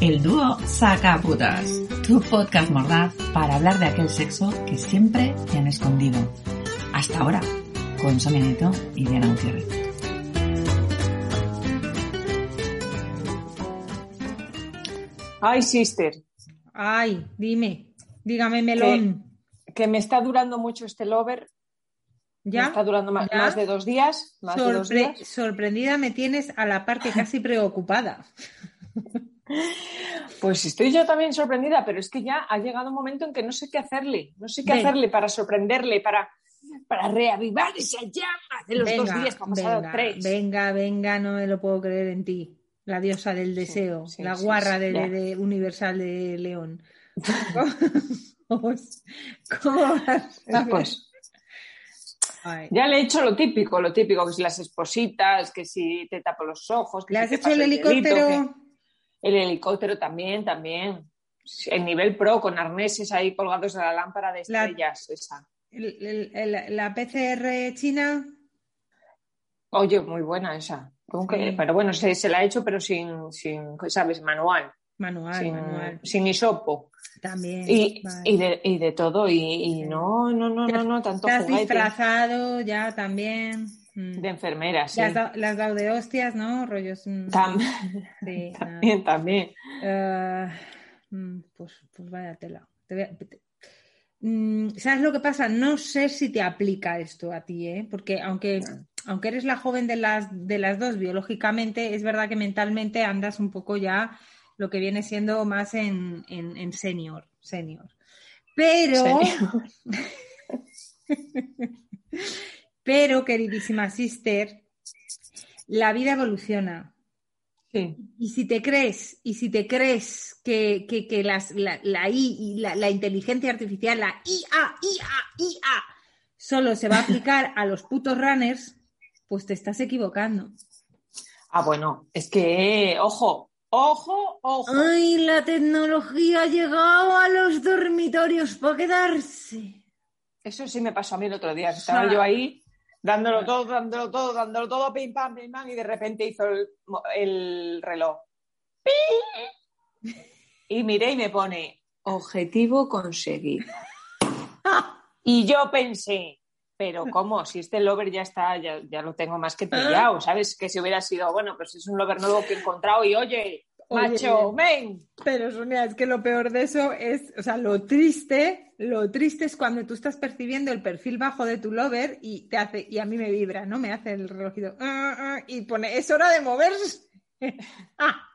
El dúo Sacaputas, tu podcast mordaz para hablar de aquel sexo que siempre te han escondido. Hasta ahora, con Sonia Neto y Diana Gutiérrez. Ay, sister, Ay, dime, dígame melón. que me está durando mucho este lover. Está durando más, ¿Ya? más de dos días. Más de dos Sorpre- días. sorprendida me tienes a la parte casi preocupada. Pues estoy yo también sorprendida, pero es que ya ha llegado un momento en que no sé qué hacerle. No sé qué Venga. hacerle para sorprenderle, para, para reavivar esa llama de los dos días pasado venga, tres. venga, venga, no me lo puedo creer en ti. La diosa del deseo, sí, la sí, guarra de, de Universal de León. ¿Cómo, cómo vas a ver? Pues Ay. ya le he hecho lo típico, lo típico, que si las espositas, que si te tapo los ojos, que ¿Le si has te hecho el helicóptero? que- El helicóptero también, también. El nivel pro, con arneses ahí colgados de la lámpara de La- estrellas, esa. El- el- el- la PCR china? Oye, muy buena esa. ¿Cómo que? Sí. Pero bueno, se, se la ha hecho, pero sin, sin ¿sabes? Manual. Manual, sin, manual. sin hisopo. También. Y, vale. y, de, y de todo. Y, y no, no, no, no, no, tanto Te has juguete. disfrazado ya también. Mm. De enfermera, sí. Le has, dado, de hostias, ¿no? Rollos. mm, Tam- sí, nada. también, también. Eh, mm, pues, pues vaya tela. Te voy a- te- ¿Sabes lo que pasa? No sé si te aplica esto a ti, ¿eh? Porque aunque, aunque eres la joven de las, de las dos biológicamente, es verdad que mentalmente andas un poco ya lo que viene siendo más en, en, en senior, senior. Pero, pero, queridísima sister, la vida evoluciona. Sí. Y si te crees, y si te crees que, que, que las, la, la I y la, la inteligencia artificial, la IA, IA, IA, solo se va a aplicar a los putos runners, pues te estás equivocando. Ah, bueno, es que, ojo, ojo, ojo. Ay, la tecnología ha llegado a los dormitorios para quedarse. Eso sí me pasó a mí el otro día. que Estaba yo ahí dándolo todo, dándolo todo, dándolo todo, pim, pam, pim, pam, y de repente hizo el, el reloj. ¡Pi! Y miré y me pone, objetivo conseguido. Y yo pensé, pero ¿cómo? Si este lover ya está, ya, ya lo tengo más que pillado, ¿sabes? Que si hubiera sido, bueno, pues es un lover nuevo que he encontrado y oye, Oye. macho, men. Pero Sonia, es que lo peor de eso es, o sea, lo triste, lo triste es cuando tú estás percibiendo el perfil bajo de tu lover y te hace, y a mí me vibra, ¿no? Me hace el relojito ah, ah, y pone, es hora de moverse. Ah.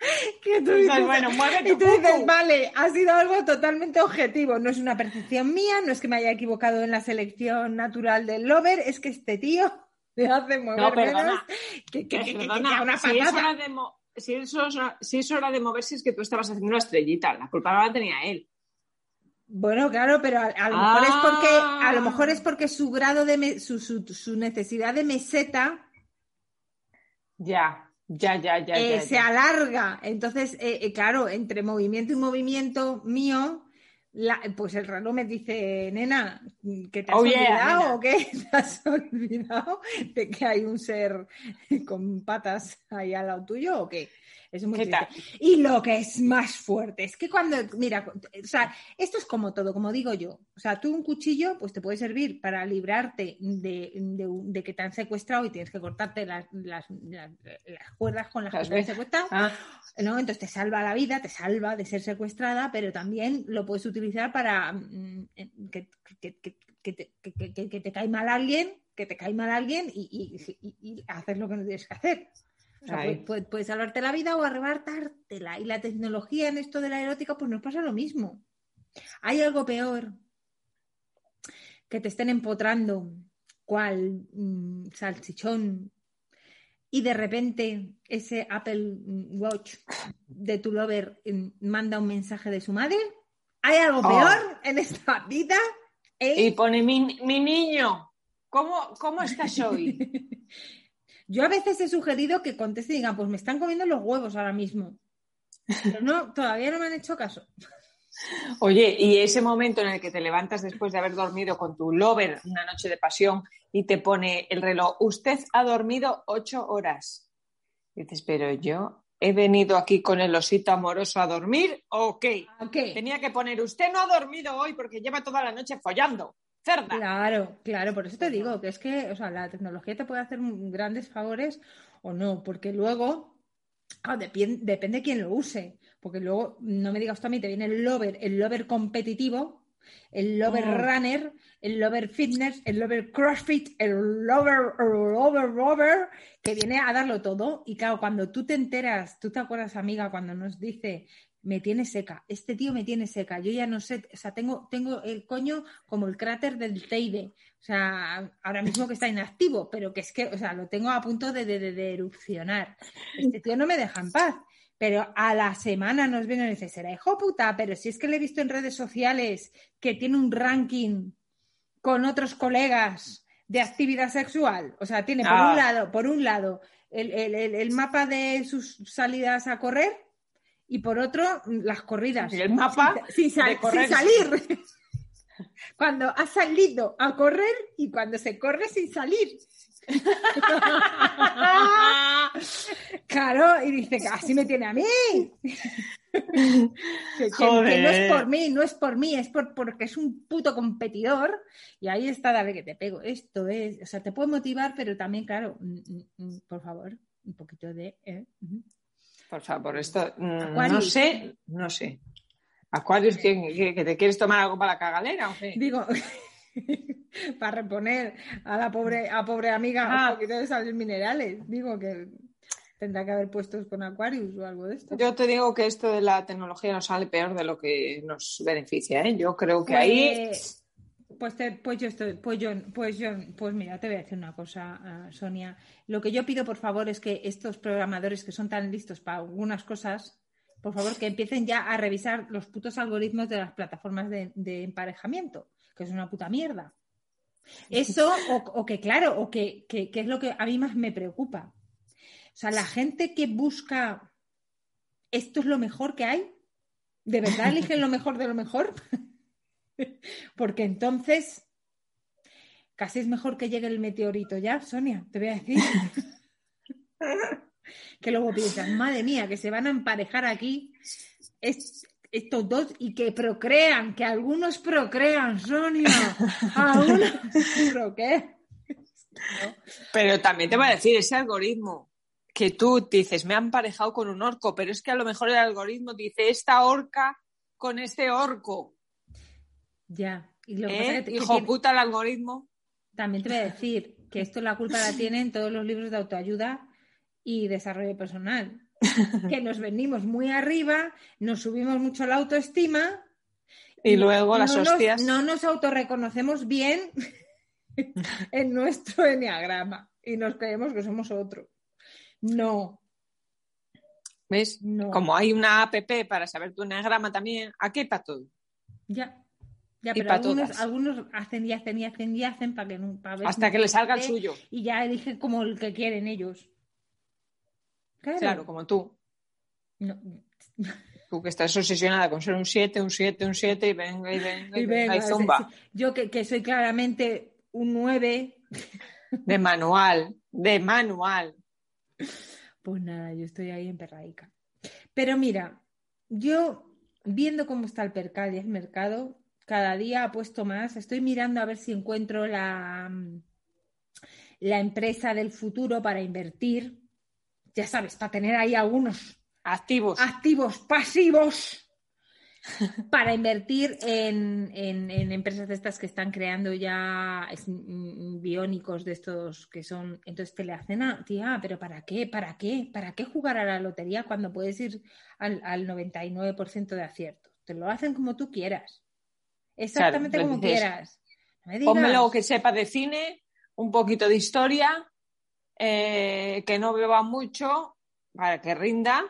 Que tú Dices, bueno, y tú dices, vale, ha sido algo totalmente objetivo, no es una percepción mía, no es que me haya equivocado en la selección natural del lover, es que este tío me hace mover No, perdona. menos que, que, que- que- que Perdona, una si, es patata. hora de si es hora- si de moverse es que tú estabas haciendo una estrellita, la culpa no la tenía él. Bueno, claro, pero a, a lo Ah. mejor es porque a lo mejor es porque su grado de me- su, su- su necesidad de meseta Ya, ya, ya, ya. eh, ya, se alarga. Entonces, eh, eh, claro, entre movimiento y movimiento mío, la- pues el reloj me dice, nena, ¿que te has Oh, olvidado o qué? ¿Te has olvidado de que hay un ser con patas ahí al lado tuyo o qué? Es muy ¿Qué triste. tal? Y lo que es más fuerte es que cuando, mira, o sea, esto es como todo, como digo yo. O sea, tú un cuchillo, pues te puede servir para librarte de, de- de que te han secuestrado y tienes que cortarte las, las- las- las cuerdas con las que te han secuestrado. Ah, ¿no? Entonces te salva la vida, te salva de ser secuestrada, pero también lo puedes utilizar para mm, que, que- que- que te, cae mal alguien, que te cae mal alguien y, y, y- y hacer lo que no tienes que hacer. O sea, Ahí. puede, puede- puede salvarte la vida o arrebatártela. Y la tecnología en esto de la erótica, pues nos pasa lo mismo. Hay algo peor que te estén empotrando, cual mm, salchichón y de repente ese Apple Watch de tu lover mm, manda un mensaje de su madre? ¿Hay algo Oh. peor en esta vida? ¿Eh? Y pone mi, mi niño, ¿cómo, ¿cómo estás hoy? Yo a veces he sugerido que conteste y digan, pues me están comiendo los huevos ahora mismo. Pero no, todavía no me han hecho caso. Oye, y ese momento en el que te levantas después de haber dormido con tu lover una noche de pasión y te pone el reloj, usted ha dormido ocho horas. Dices, pero yo he venido aquí con el osito amoroso a dormir, ¿o qué? ¿A Tenía que poner, usted no ha dormido hoy porque lleva toda la noche follando. Cerda. Claro, claro, por eso te digo que es que, o sea, la tecnología te puede hacer grandes favores o no, porque luego, depien- depende de quién lo use, porque luego, no me digas tú a mí, te viene el lover, el lover competitivo, el lover runner, el lover fitness, el lover crossfit, el lover, lover, lover, que viene a darlo todo. Y claro, cuando tú te enteras, tú te acuerdas, amiga, cuando nos dice, me tiene seca, este tío me tiene seca, yo ya no sé, o sea, tengo, tengo el coño como el cráter del Teide, o sea, ahora mismo que está inactivo, pero que es que, o sea, lo tengo a punto de, de- de- de erupcionar. Este tío no me deja en paz. Pero a la semana nos viene y dice, será hijo puta, pero si es que le he visto en redes sociales que tiene un ranking con otros colegas de actividad sexual. O sea, tiene por Ah. un lado, por un lado, el, el- el- mapa de sus salidas a correr y por otro, las corridas. Y el mapa sin, sal- de correr. sin salir. cuando ha salido a correr y cuando se corre sin salir. claro, y dice que así me tiene a mí. que, que- que no es por mí, no es por mí, es por, porque es un puto competidor. Y ahí está, dale que te pego. Esto es, o sea, te puede motivar, pero también, claro, mm, mm, mm, por favor, un poquito de. eh. Por favor, esto no sé, no sé. Aquarius, ¿qué- qué- que te quieres tomar algo para la cagalera o qué? Digo, para reponer a la pobre, a pobre amiga Ah. un poquito de sales minerales. Digo que tendrá que haber puestos con Aquarius o algo de esto. Yo te digo que esto de la tecnología nos sale peor de lo que nos beneficia, ¿eh? Yo creo que ahí... Pues, pues, te- pues yo estoy, pues yo, pues yo, pues mira, te voy a decir una cosa, ah, Sonia. Lo que yo pido, por favor, es que estos programadores que son tan listos para algunas cosas, por favor, que empiecen ya a revisar los putos algoritmos de las plataformas de, de emparejamiento, que es una puta mierda. Eso, o, que claro, o que, que, que es lo que a mí más me preocupa. O sea, la gente que busca esto es lo mejor que hay, ¿de verdad eligen lo mejor de lo mejor? Porque entonces casi es mejor que llegue el meteorito ya, Sonia, te voy a decir. que luego piensas, madre mía, que se van a emparejar aquí es- estos dos y que procrean, que algunos procrean, Sonia. Algunos procrean. Pero también te voy a decir, ese algoritmo que tú dices, me han emparejado con un orco, pero es que a lo mejor el algoritmo dice, esta orca con este orco. Ya. Y lo que ¿Eh? pasa es que- que Hijo tiene- puta el algoritmo. También te voy a decir que esto la culpa la tienen todos los libros de autoayuda y desarrollo personal. Que nos venimos muy arriba, nos subimos mucho la autoestima Y luego las no nos- hostias. no nos autorreconocemos bien en nuestro enneagrama y nos creemos que somos otro. No, ¿Ves? no. Como hay una app para saber tu enagrama también, aquí para todo. Ya. Ya, Y pero algunos, todas. algunos hacen y hacen y hacen y hacen para que ver Hasta que le salga el suyo. Y ya eligen como el que quieren ellos. Claro. Claro, como tú. No, Tú que estás obsesionada con ser un 7, un 7, un 7 y venga y venga y, Y venga, y zumba. Yo que, que soy claramente un 9, De manual, de manual. pues nada, yo estoy ahí en perraica. Pero mira, yo viendo cómo está el percal y el mercado, cada día apuesto más. Estoy mirando a ver si encuentro la, la empresa del futuro para invertir. Ya sabes, para tener ahí algunos Activos. activos pasivos para invertir en, en- en empresas de estas que están creando ya mm, biónicos de estos que son. Entonces te le hacen a, tía, pero ¿para qué? ¿Para qué? ¿Para qué jugar a la lotería cuando puedes ir al, al 99% de acierto? Te lo hacen como tú quieras. Exactamente Claro, como dices, quieras. No me digas. Pónmelo que sepa de cine, un poquito de historia eh, que no beba mucho para que rinda.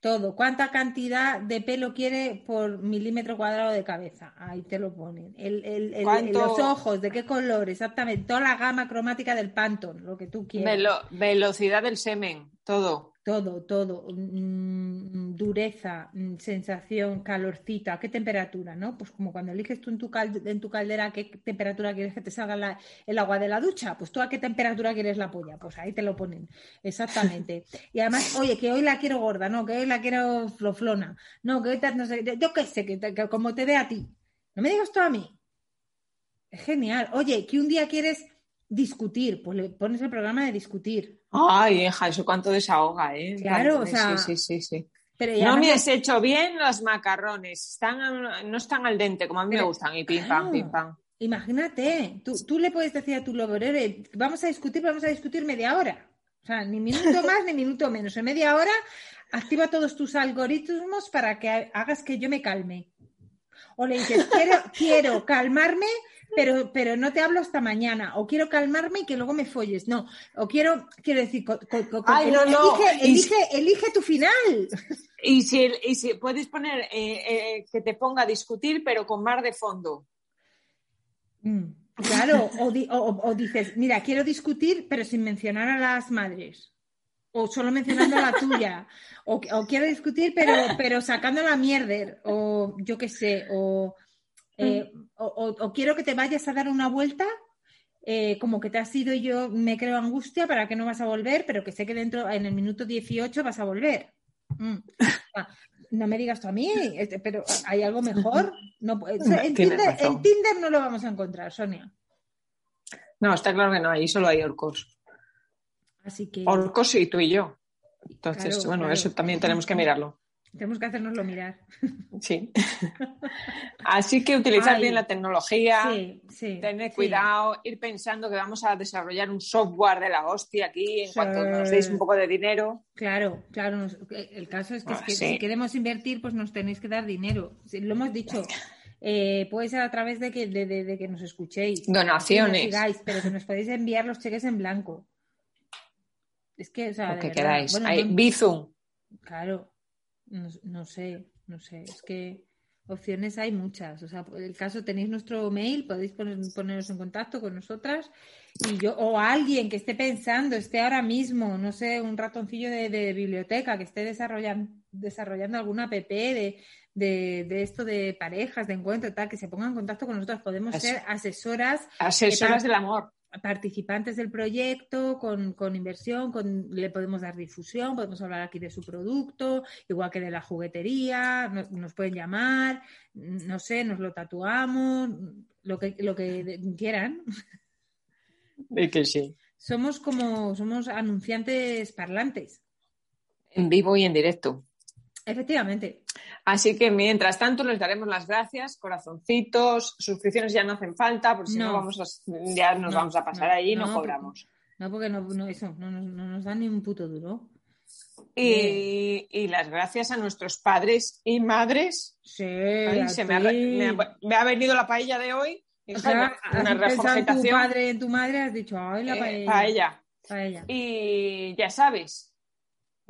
Todo. ¿Cuánta cantidad de pelo quiere por milímetro cuadrado de cabeza? Ahí te lo ponen. El, el- el- ¿Cuánto- Los ojos, ¿de qué color? Exactamente. Toda la gama cromática del Pantone, lo que tú quieras. Velo- velocidad del semen, todo. Todo, todo. Mm, dureza, mm, sensación, calorcito. ¿A qué temperatura, no? Pues como cuando eliges tú en tu, cal- en tu caldera qué temperatura quieres que te salga el agua de la ducha. Pues tú a qué temperatura quieres la polla. Pues ahí te lo ponen. Exactamente. Y además, oye, que hoy la quiero gorda, no, que hoy la quiero floflona. No, que hoy no sé, yo qué sé, que como te dé a ti. No me digas tú a mí. Es genial. Oye, que un día quieres discutir, pues le pones el programa de discutir. Ay, hija, eso cuánto desahoga, ¿eh? Claro, o sea, sí, sí, sí. Pero y No me has hecho bien los macarrones, están, no están al dente como a mí me gustan y pim claro. pam, pim pam. Imagínate, tú, tú le puedes decir a tu loborere, vamos a discutir, vamos a discutir media hora. O sea, ni minuto más ni minuto menos. En media hora activa todos tus algoritmos para que ha- hagas que yo me calme. O le dices, quiero, quiero calmarme, pero, pero no te hablo hasta mañana. O quiero calmarme y que luego me folles. No. O quiero, quiero decir, co- co- co- Ay, no, no. elige, Y- elige, elige tu final. Y si, y si puedes poner eh, eh, que te ponga a discutir, pero con mar de fondo. Mm, Claro, o, di- o- o dices, mira, quiero discutir, pero sin mencionar a las madres. O solo mencionando la tuya. O, o quiero discutir, pero, pero sacando la mierder. O yo qué sé. O, eh, o, o- o quiero que te vayas a dar una vuelta, eh, como que te has ido y yo me creo angustia para que no vas a volver, pero que sé que dentro, en el minuto 18 vas a volver. Mm. Ah, No me digas tú a mí, este, pero ¿hay algo mejor? No, en, Tinder, en Tinder no lo vamos a encontrar, Sonia. No, está claro que no, ahí solo hay orcos. Así que Orcos y tú y yo. Entonces, Claro, bueno, claro. eso también tenemos que mirarlo. Tenemos que hacernoslo mirar. Sí. Así que utilizar Ay. bien la tecnología, Sí, sí. tener sí. cuidado, ir pensando que vamos a desarrollar un software de la hostia aquí en cuanto nos deis un poco de dinero. Claro, claro. nos- el caso es que, es que sí. si queremos invertir, pues nos tenéis que dar dinero. Lo hemos dicho. eh, puede ser a través de que, de, de- de que nos escuchéis. Donaciones. que nos sigáis, pero que nos podéis enviar los cheques en blanco. Es que, o sea, Lo que verdad, queráis. bueno, no- Bizum. Claro, no, no sé, no sé, es que opciones hay muchas. O sea, el caso tenéis nuestro mail, podéis poner- poneros en contacto con nosotras y yo, o alguien que esté pensando, esté ahora mismo, no sé, un ratoncillo de, de biblioteca que esté desarrollando, desarrollando alguna app de, de, de esto de parejas, de encuentro, tal, que se ponga en contacto con nosotros. Podemos ser asesoras Asesoras ¿Qué del amor. Participantes del proyecto, con, con inversión, con, le podemos dar difusión, podemos hablar aquí de su producto, igual que de la juguetería, nos, nos pueden llamar, no sé, nos lo tatuamos, lo que, lo que quieran. Y que sí. Somos como, somos anunciantes parlantes, En vivo y en directo. Efectivamente. Así que mientras tanto les daremos las gracias, corazoncitos, suscripciones ya no hacen falta, porque si no, No. vamos a- ya nos No, vamos a pasar no, ahí y no, cobramos. No, porque no, eso, no, nos- no nos dan ni un puto duro. Y, y las gracias a nuestros padres y madres. Sí, Ay, se me ha, ti. re- me ha- me ha venido la paella de hoy. O sea, una has tu padre y en tu madre, has dicho, ay, la Eh, paella. paella. Paella. Y ya sabes,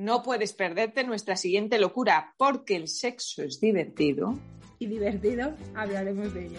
no puedes perderte nuestra siguiente locura, porque el sexo es divertido. y divertido, hablaremos de ello.